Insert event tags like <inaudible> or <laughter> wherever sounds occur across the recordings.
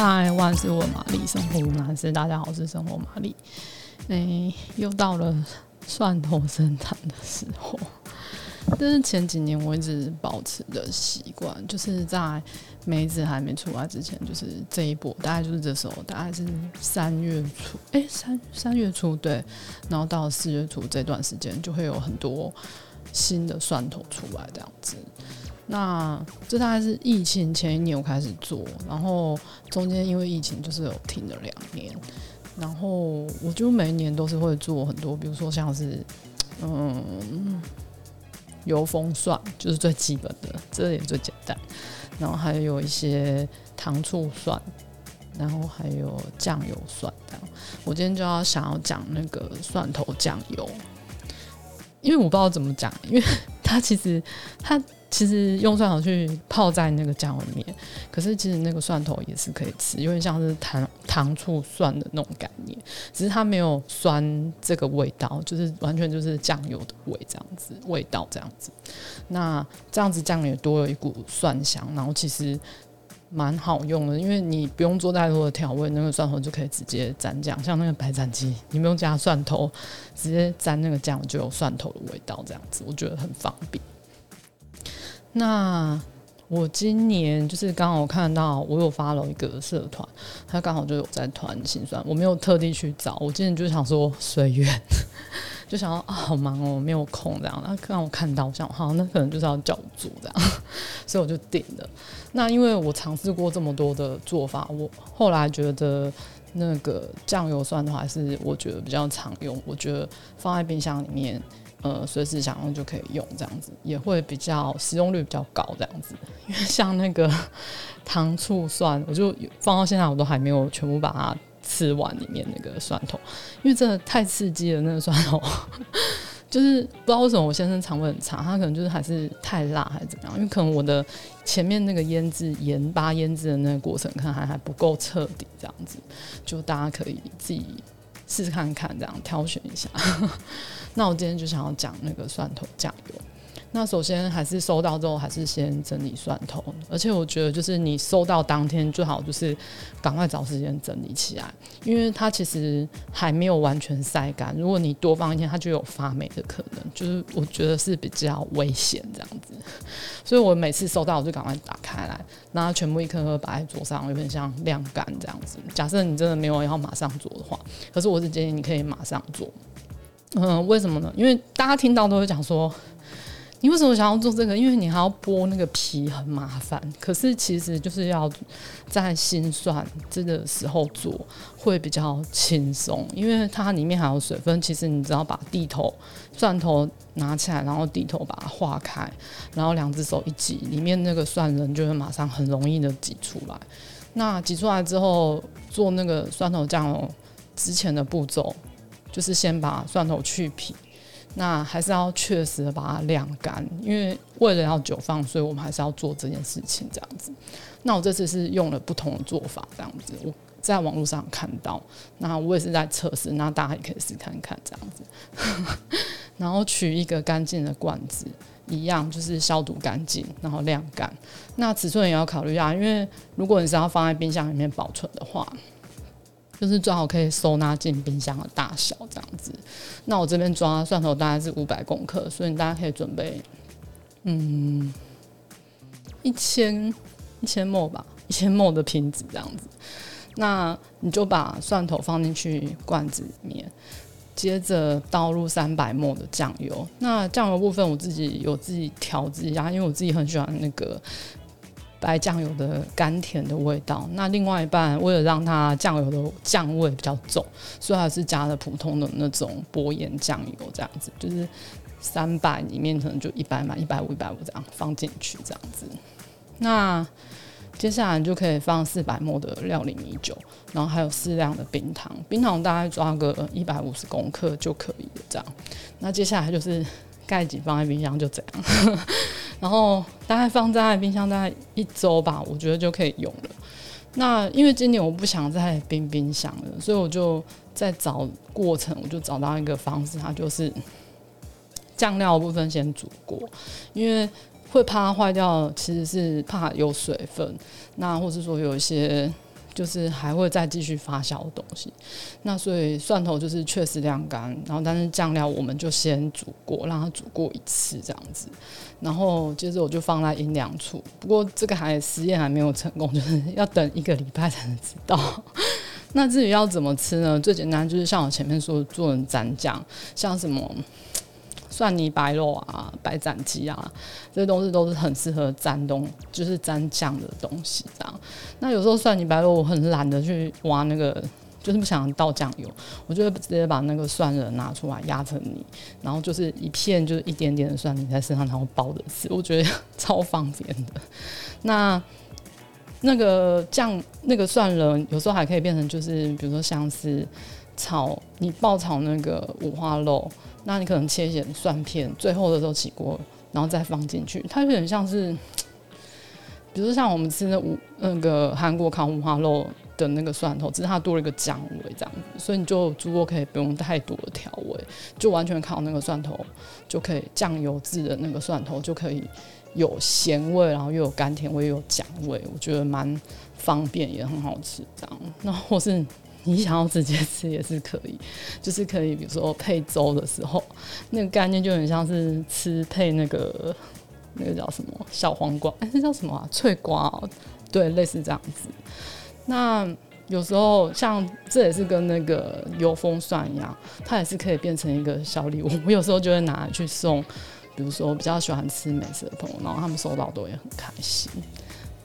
嗨，万事问玛丽，生活无难事。大家好，我是生活玛丽。哎、又到了蒜头生产的时候。这是前几年我一直保持的习惯，就是在梅子还没出来之前，就是这一波，大概就是这时候，大概是三月初，哎、三三月初对，然后到四月初这段时间，就会有很多新的蒜头出来这样子。那这大概是疫情前一年我开始做，然后中间因为疫情就是有停了两年，然后我就每一年都是会做很多，比如说像是嗯油封蒜，就是最基本的，这也最简单，然后还有一些糖醋蒜，然后还有酱油蒜。我今天就要想要讲那个蒜头酱油，因为我不知道怎么讲，因为它其实它。其实用蒜头去泡在那个酱里面，可是其实那个蒜头也是可以吃，有点像是糖糖醋蒜的那种概念，只是它没有酸这个味道，就是完全就是酱油的味这样子，味道这样子。那这样子酱也多了一股蒜香，然后其实蛮好用的，因为你不用做太多的调味，那个蒜头就可以直接沾酱，像那个白斩鸡，你不用加蒜头，直接沾那个酱就有蒜头的味道，这样子我觉得很方便。那我今年就是刚好看到我有发了一个社团，他刚好就有在团辛酸，我没有特地去找，我今天就想说随缘，<laughs> 就想说啊好忙哦，没有空这样。那刚我看到，我想好，那可能就是要叫我做这样，<laughs> 所以我就点了。那因为我尝试过这么多的做法，我后来觉得那个酱油蒜的话，是我觉得比较常用，我觉得放在冰箱里面。呃，随时想用就可以用，这样子也会比较使用率比较高，这样子。因为像那个 <laughs> 糖醋蒜，我就放到现在我都还没有全部把它吃完里面那个蒜头，因为真的太刺激了，那个蒜头 <laughs> 就是不知道为什么我先生肠胃很差，他可能就是还是太辣还是怎么样，因为可能我的前面那个腌制盐巴腌制的那个过程可能还还不够彻底，这样子，就大家可以自己。试试看看，这样挑选一下。<laughs> 那我今天就想要讲那个蒜头酱油。那首先还是收到之后，还是先整理蒜头。而且我觉得，就是你收到当天最好就是赶快找时间整理起来，因为它其实还没有完全晒干。如果你多放一天，它就有发霉的可能。就是我觉得是比较危险这样子。所以我每次收到，我就赶快打开来，然后全部一颗颗摆在桌上，有点像晾干这样子。假设你真的没有要马上做的话，可是我是建议你可以马上做。嗯，为什么呢？因为大家听到都会讲说。你为什么想要做这个？因为你还要剥那个皮，很麻烦。可是其实就是要在新蒜这个时候做，会比较轻松，因为它里面还有水分。其实你只要把蒂头蒜头拿起来，然后蒂头把它化开，然后两只手一挤，里面那个蒜仁就会马上很容易的挤出来。那挤出来之后，做那个蒜头酱油之前的步骤，就是先把蒜头去皮。那还是要确实的把它晾干，因为为了要久放，所以我们还是要做这件事情这样子。那我这次是用了不同的做法，这样子我在网络上看到，那我也是在测试，那大家也可以试看看这样子。然后取一个干净的罐子，一样就是消毒干净，然后晾干。那尺寸也要考虑一下，因为如果你是要放在冰箱里面保存的话。就是最好可以收纳进冰箱的大小这样子。那我这边抓蒜头大概是五百公克，所以大家可以准备，嗯，一千一千 ml 吧，一千 ml 的瓶子这样子。那你就把蒜头放进去罐子里面，接着倒入三百 ml 的酱油。那酱油部分我自己有自己调制一下，因为我自己很喜欢那个。白酱油的甘甜的味道，那另外一半为了让它酱油的酱味比较重，所以还是加了普通的那种薄盐酱油，这样子就是三百里面可能就一百嘛，一百五、一百五这样放进去这样子。那接下来就可以放四百 ml 的料理米酒，然后还有适量的冰糖，冰糖大概抓个一百五十公克就可以了。这样，那接下来就是盖紧放在冰箱就这样。<laughs> 然后大概放在冰箱大概一周吧，我觉得就可以用了。那因为今年我不想再冰冰箱了，所以我就在找过程，我就找到一个方式，它就是酱料部分先煮过，因为会怕它坏掉，其实是怕有水分，那或是说有一些就是还会再继续发酵的东西。那所以蒜头就是确实晾干，然后但是酱料我们就先煮过，让它煮过一次这样子，然后接着我就放在阴凉处。不过这个还实验还没有成功，就是要等一个礼拜才能知道。<laughs> 那至于要怎么吃呢？最简单就是像我前面说做成蘸酱，像什么蒜泥白肉啊、白斩鸡啊，这些东西都是很适合蘸东，就是蘸酱的东西这样。那有时候蒜泥白肉我很懒得去挖那个，就是不想倒酱油，我就会直接把那个蒜仁拿出来压成泥，然后就是一片就是一点点的蒜泥在身上，然后包着吃，我觉得超方便的。那那个酱，那个蒜仁有时候还可以变成，就是比如说像是炒你爆炒那个五花肉，那你可能切一些蒜片，最后的时候起锅，然后再放进去，它有点像是，比如像我们吃那五那个韩国烤五花肉的那个蒜头，只是它多了一个酱味这样子，所以你就猪肉可以不用太多的调味，就完全靠那个蒜头就可以酱油渍的那个蒜头就可以。有咸味，然后又有甘甜味，又有酱味，我觉得蛮方便，也很好吃。这样，那或是你想要直接吃也是可以，就是可以，比如说配粥的时候，那个概念就很像是吃配那个那个叫什么小黄瓜，哎，那叫什么啊？脆瓜哦，对，类似这样子。那有时候像这也是跟那个油封蒜一样，它也是可以变成一个小礼物。我有时候就会拿来去送。比如说，比较喜欢吃美食的朋友，然后他们收到都会很开心。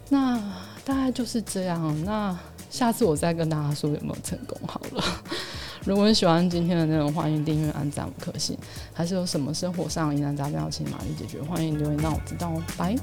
那大概就是这样。那下次我再跟大家说有没有成功好了。<laughs> 如果你喜欢今天的内容，欢迎订阅、按赞、五颗星。还是有什么生活上疑难杂症要请玛丽解决，欢迎留言让我知道哦。拜。